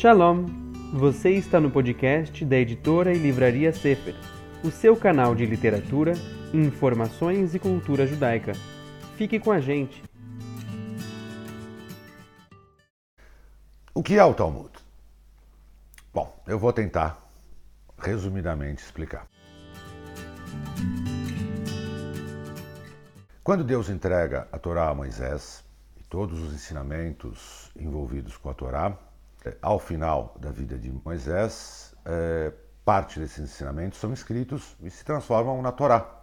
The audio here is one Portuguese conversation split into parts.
Shalom! Você está no podcast da editora e livraria Sefer, o seu canal de literatura, informações e cultura judaica. Fique com a gente! O que é o Talmud? Bom, eu vou tentar resumidamente explicar. Quando Deus entrega a Torá a Moisés e todos os ensinamentos envolvidos com a Torá, ao final da vida de Moisés, é, parte desses ensinamentos são escritos e se transformam na Torá,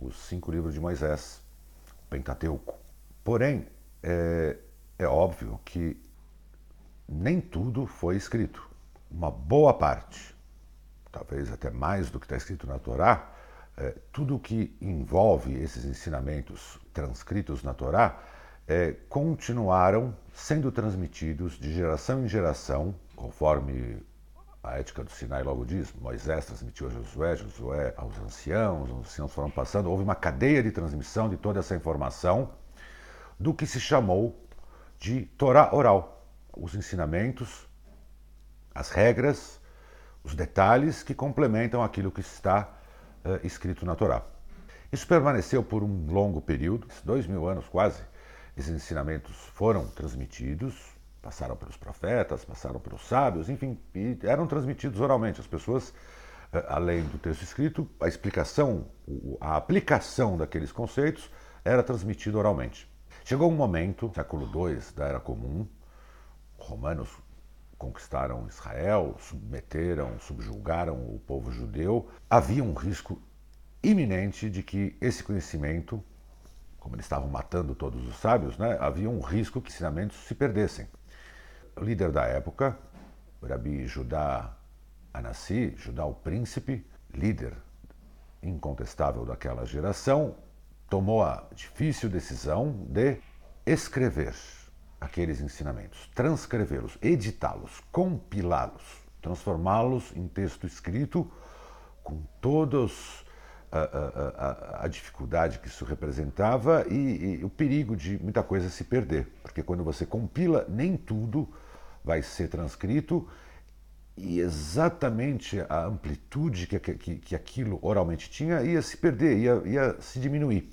os cinco livros de Moisés, o Pentateuco. Porém, é, é óbvio que nem tudo foi escrito. Uma boa parte, talvez até mais do que está escrito na Torá, é, tudo que envolve esses ensinamentos transcritos na Torá é, continuaram sendo transmitidos de geração em geração, conforme a ética do Sinai logo diz, Moisés transmitiu a Josué, Josué aos anciãos, os anciãos foram passando, houve uma cadeia de transmissão de toda essa informação do que se chamou de Torá oral, os ensinamentos, as regras, os detalhes que complementam aquilo que está uh, escrito na Torá. Isso permaneceu por um longo período, dois mil anos quase. Esses ensinamentos foram transmitidos, passaram pelos profetas, passaram pelos sábios, enfim, eram transmitidos oralmente. As pessoas, uh, além do texto escrito, a explicação, a aplicação daqueles conceitos era transmitida oralmente. Chegou um momento, século II da Era Comum, romanos conquistaram Israel, submeteram, subjugaram o povo judeu, havia um risco iminente de que esse conhecimento, como eles estavam matando todos os sábios, né, havia um risco que ensinamentos se perdessem. O líder da época, Rabi Judá Anassi, Judá o príncipe, líder incontestável daquela geração, tomou a difícil decisão de escrever aqueles ensinamentos, transcrevê-los, editá-los, compilá-los, transformá-los em texto escrito com todos a, a, a, dificuldade que isso representava e, e, o perigo de muita coisa se perder, porque quando você compila, nem tudo vai ser transcrito e exatamente a amplitude que, que, que aquilo oralmente tinha ia se perder, ia, ia se diminuir.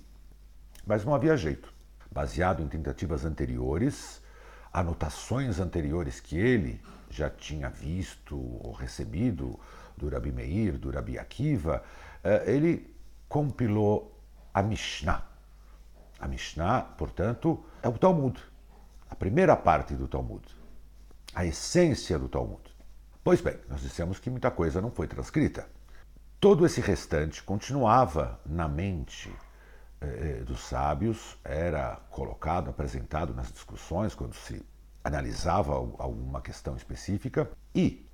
Mas não havia jeito baseado em tentativas anteriores, anotações anteriores que ele já tinha visto ou recebido do Rabi Meir, do Rabi Akiva, eh, ele compilou a Mishnah. A Mishnah, portanto, é o Talmud, a primeira parte do Talmud, a essência do Talmud. Pois bem, nós dissemos que muita coisa não foi transcrita. Todo esse restante continuava na mente eh, eh, dos sábios era colocado, apresentado nas discussões, quando se analisava alguma questão específica. E,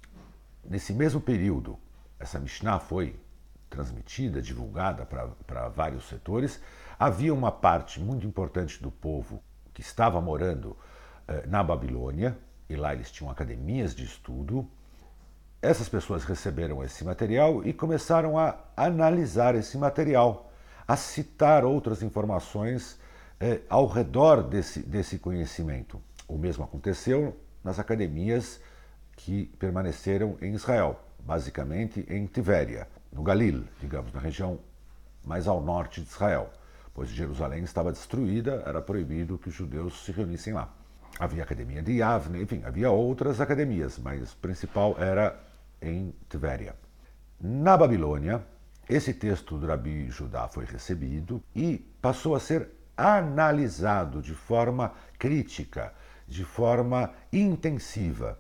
nesse mesmo período, essa Mishnah foi transmitida, divulgada para vários setores. Havia uma parte muito importante do povo que estava morando eh, na Babilônia, e lá eles tinham academias de estudo. Essas pessoas receberam esse material e começaram a analisar esse material a citar outras informações é, ao redor desse, desse conhecimento. O mesmo aconteceu nas academias que permaneceram em Israel, basicamente em Tivéria, no Galil, digamos, na região mais ao norte de Israel, pois Jerusalém estava destruída, era proibido que os judeus se reunissem lá. Havia a academia de Yavne, enfim, havia outras academias, mas principal era em Tivéria. Na Babilônia, esse texto do Rabi Judá foi recebido e passou a ser analisado de forma crítica, de forma intensiva.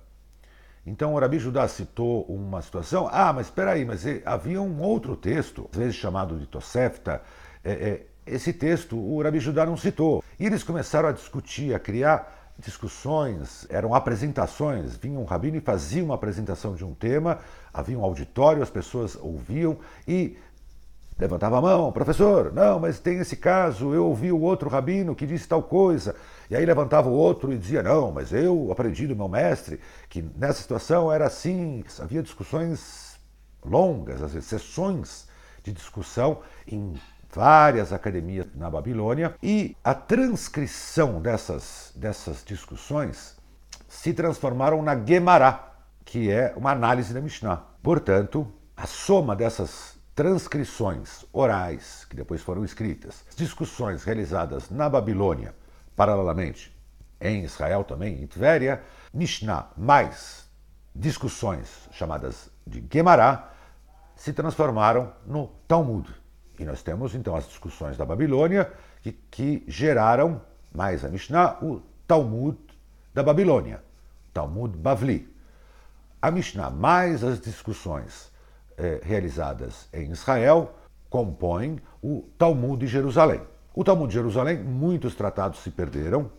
Então o Rabi Judá citou uma situação, ah, mas espera aí, mas havia um outro texto, às vezes chamado de Tosefta, é, é, esse texto o Rabi Judá não citou. E eles começaram a discutir, a criar discussões, eram apresentações, vinha um rabino e fazia uma apresentação de um tema, havia um auditório, as pessoas ouviam. E levantava a mão, professor, não, mas tem esse caso, eu ouvi o outro rabino que disse tal coisa. E aí levantava o outro e dizia, não, mas eu aprendi do meu mestre que nessa situação era assim. Havia discussões longas, às vezes sessões de discussão em várias academias na Babilônia, e a transcrição dessas, dessas discussões se transformaram na Gemara. que é uma análise da Mishnah. Portanto, a soma dessas transcrições orais, que depois foram escritas, discussões realizadas na Babilônia, paralelamente em Israel também, em Tvéria, Mishnah mais discussões chamadas de Gemara, se transformaram no Talmud. E nós temos então as discussões da Babilônia que, que geraram, mais a Mishnah, o Talmud da Babilônia, Talmud Bavli. A Mishnah mais as discussões eh, realizadas em Israel compõem o Talmud de Jerusalém. O Talmud de Jerusalém, muitos tratados se perderam,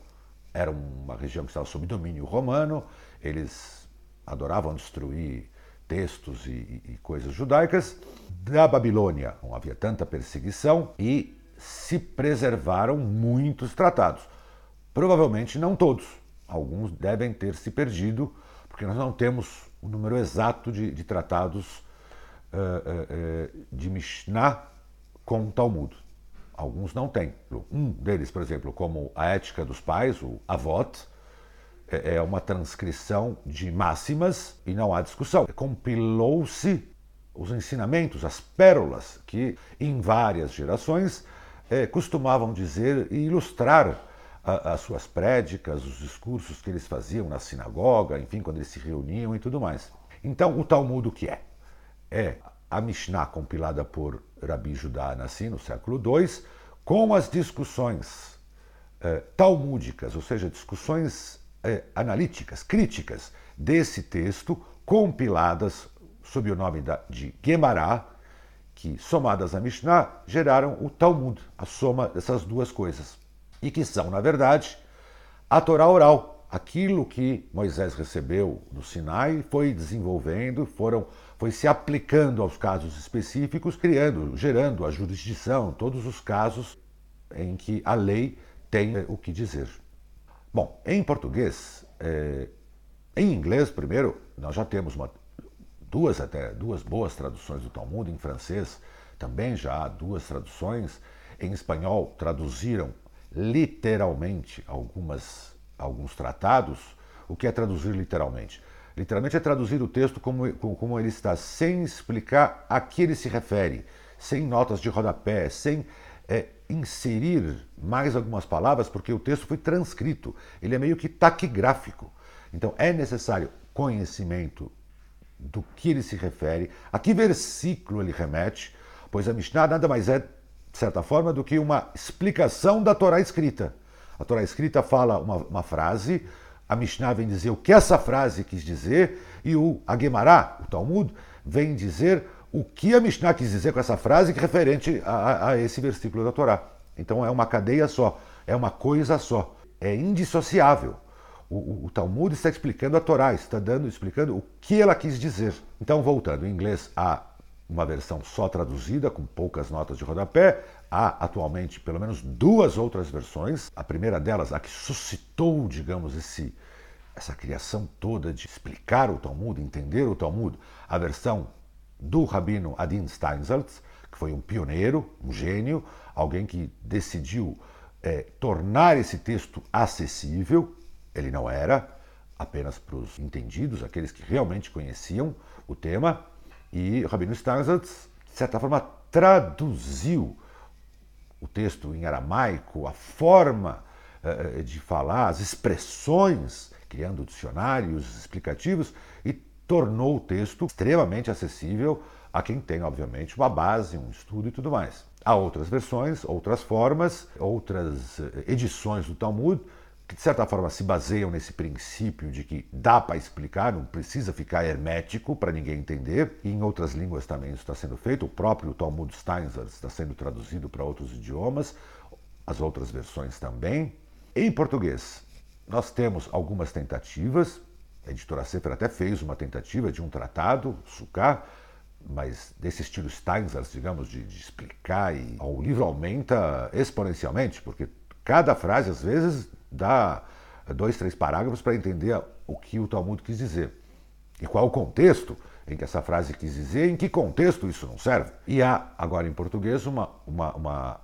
era uma região que estava sob domínio romano, eles adoravam destruir textos e, e, coisas judaicas. Da Babilônia não havia tanta perseguição e se preservaram muitos tratados. Provavelmente não todos. Alguns devem ter se perdido, porque nós não temos o número exato de, de tratados uh, uh, uh, de Mishnah com Talmud. Alguns não têm. Um deles, por exemplo, como a Ética dos Pais, o Avot, é, é uma transcrição de máximas e não há discussão. Compilou-se os ensinamentos, as pérolas que em várias gerações costumavam dizer e ilustrar as suas prédicas, os discursos que eles faziam na sinagoga, enfim, quando eles se reuniam e tudo mais. Então, o Talmud o que é? É a Mishnah compilada por Rabi Judá Nassi no século II, com as discussões eh, talmúdicas, ou seja, discussões eh, analíticas, críticas desse texto, compiladas sob o nome da, de Gemara, que, somadas a Mishnah, geraram o Talmud, a soma dessas duas coisas. E que são, na verdade, a Torá oral, aquilo que Moisés recebeu do Sinai, foi desenvolvendo, foram, foi se aplicando aos casos específicos, criando, gerando a jurisdição, todos os casos em que a lei tem o que dizer. Bom, em português, é, em inglês, primeiro, nós já temos uma, duas até duas boas traduções do Talmud, em francês também já há duas traduções, em espanhol traduziram literalmente algumas, alguns tratados. O que é traduzir literalmente? Literalmente é traduzir o texto como, como ele está, sem explicar a que ele se refere, sem notas de rodapé, sem é, inserir mais algumas palavras, porque o texto foi transcrito. Ele é meio que taquigráfico. Então é necessário conhecimento do que ele se refere, a que versículo ele remete, pois a Mishnah nada mais é, de certa forma, do que uma explicação da Torá escrita. A Torá escrita fala uma, uma frase, a Mishnah vem dizer o que essa frase quis dizer, e o Aguemará, o Talmud, vem dizer o que a Mishnah quis dizer com essa frase referente a, a, esse versículo da Torá. Então é uma cadeia só, é uma coisa só, é indissociável. O, o, o, Talmud está explicando a Torá, está dando, explicando o que ela quis dizer. Então, voltando, em inglês há uma versão só traduzida, com poucas notas de rodapé. Há atualmente pelo menos duas outras versões. A primeira delas, a que suscitou, digamos, esse, essa criação toda de explicar o Talmud, entender o Talmud, a versão do rabino Adin Steinsaltz, que foi um pioneiro, um gênio, alguém que decidiu é, tornar esse texto acessível. Ele não era apenas para os entendidos, aqueles que realmente conheciam o tema. E o rabino Steinsaltz, de certa forma, traduziu o texto em aramaico, a forma uh, de falar, as expressões, criando dicionários explicativos e tornou o texto extremamente acessível a quem tem, obviamente, uma base, um estudo e tudo mais. Há outras versões, outras formas, outras eh, edições do Talmud que, de certa forma, se baseiam nesse princípio de que dá para explicar, não precisa ficar hermético para ninguém entender. E em outras línguas também isso está sendo feito. O próprio Talmud Steinzer está sendo traduzido para outros idiomas, as outras versões também. Em português, nós temos algumas tentativas, a editora Sefer até fez uma tentativa de um tratado, Sukkah, mas desse estilo Steinsaltz, digamos, de, de explicar, e o livro aumenta exponencialmente, porque cada frase, às vezes, dá dois, três parágrafos para entender o que o Talmud quis dizer. E qual o contexto em que essa frase quis dizer, em que contexto isso não serve. E há, agora em português, uma, uma, uma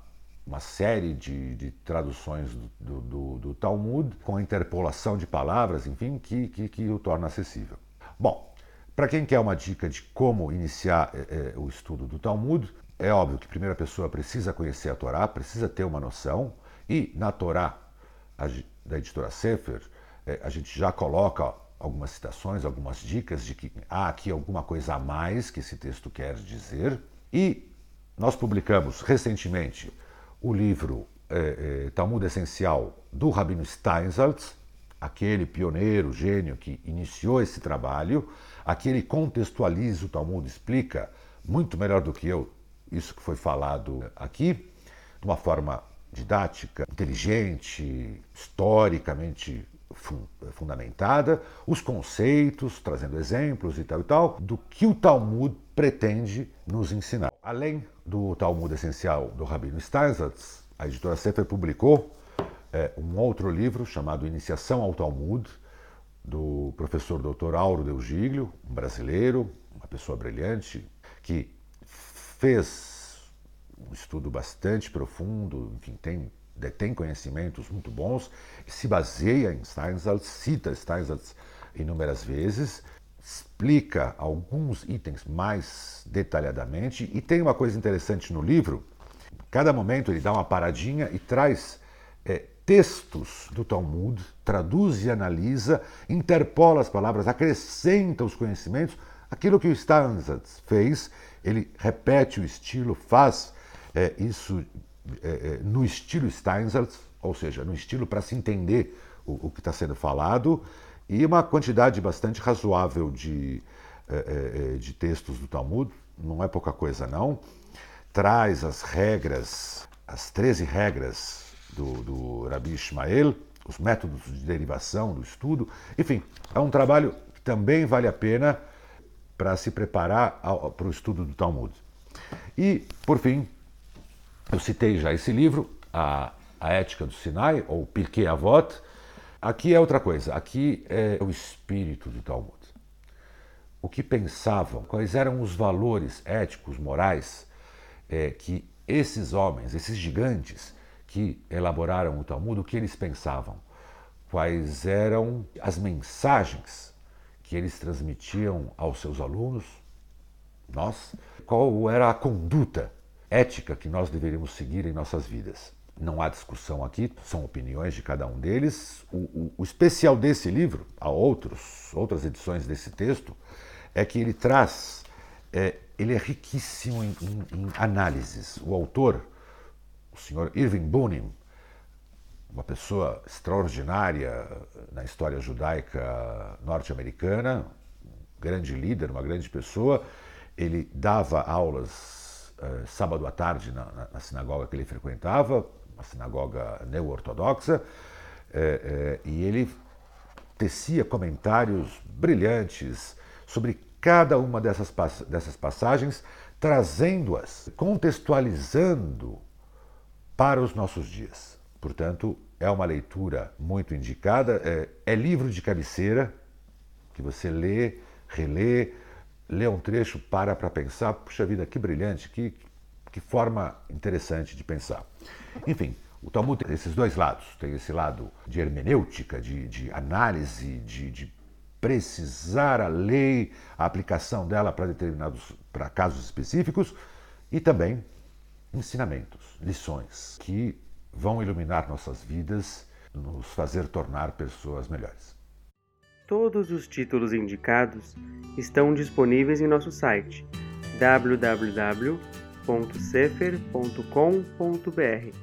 uma série de, de traduções do, do, do, Talmud com interpolação de palavras, enfim, que, que, que o torna acessível. Bom, Para quem quer uma dica de como iniciar é, é, o estudo do Talmud, é óbvio que a primeira pessoa precisa conhecer a Torá, precisa ter uma noção, e na Torá, da editora Sefer, é, a gente já coloca algumas citações, algumas dicas de que há aqui alguma coisa a mais que esse texto quer dizer. E nós publicamos recentemente o livro é, é, Talmud Essencial do Rabino Steinsaltz, aquele pioneiro, gênio que iniciou esse trabalho. Aqui ele contextualiza o Talmud, explica muito melhor do que eu isso que foi falado aqui, de uma forma didática, inteligente, historicamente fundamentada, os conceitos, trazendo exemplos e tal e tal, do que o Talmud pretende nos ensinar. Além do Talmud essencial do Rabino Steinsaltz, a editora Sefer publicou é, um outro livro chamado Iniciação ao Talmud, do professor Dr. Auro Del Giglio, um brasileiro, uma pessoa brilhante, que fez um estudo bastante profundo, enfim, tem, detém conhecimentos muito bons, se baseia em Steinsaltz, cita Steinsaltz inúmeras vezes, explica alguns itens mais detalhadamente e tem uma coisa interessante no livro, cada momento ele dá uma paradinha e traz é, textos do Talmud, traduz e analisa, interpola as palavras, acrescenta os conhecimentos, aquilo que o Steinsaltz fez ele repete o estilo, faz é, isso é, é no estilo Steinsaltz, ou seja, no estilo para se entender o, o que está sendo falado, e uma quantidade bastante razoável de, é, é, de textos do Talmud, não é pouca coisa não, traz as regras, as 13 regras do, do Rabi Ishmael, os métodos de derivação do estudo, enfim, é um trabalho que também vale a pena para se preparar para o estudo do Talmud. E, por fim, eu citei já esse livro, a, a Ética do Sinai, ou Pirkei Avot. Aqui é outra coisa, aqui é o espírito do Talmud. O que pensavam, quais eram os valores éticos, morais é, que esses homens, esses gigantes que elaboraram o Talmud, o que eles pensavam? Quais eram as mensagens que eles transmitiam aos seus alunos, nós, qual era a conduta ética que nós deveríamos seguir em nossas vidas. Não há discussão aqui, são opiniões de cada um deles. O, o, o especial desse livro, há outros, outras edições desse texto, é que ele traz, é, ele é riquíssimo em, em, em análises. O autor, o senhor Irving Bunim, uma pessoa extraordinária na história judaica norte-americana, grande líder, uma grande pessoa. Ele dava aulas uh, sábado à tarde na, na, na, sinagoga que ele frequentava, uma sinagoga neo-ortodoxa, uh, uh, e ele tecia comentários brilhantes sobre cada uma dessas, dessas passagens, trazendo-as, contextualizando para os nossos dias. Portanto, é uma leitura muito indicada. É, é livro de cabeceira que você lê, relê, lê um trecho, para para pensar. Puxa vida, que brilhante, que, que forma interessante de pensar. Enfim, o Talmud tem esses dois lados. Tem esse lado de hermenêutica, de, de análise, de, de precisar a lei, a aplicação dela para determinados para casos específicos, e também ensinamentos, lições que vão iluminar nossas vidas, nos fazer tornar pessoas melhores. Todos os títulos indicados estão disponíveis em nosso site www.sefer.com.br.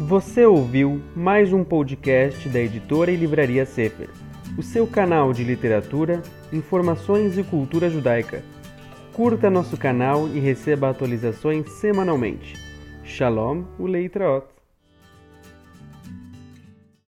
Você ouviu mais um podcast da editora e livraria Sefer, o seu canal de literatura, informações e cultura judaica. Curta nosso canal e receba atualizações semanalmente. Shalom, o Leitraot.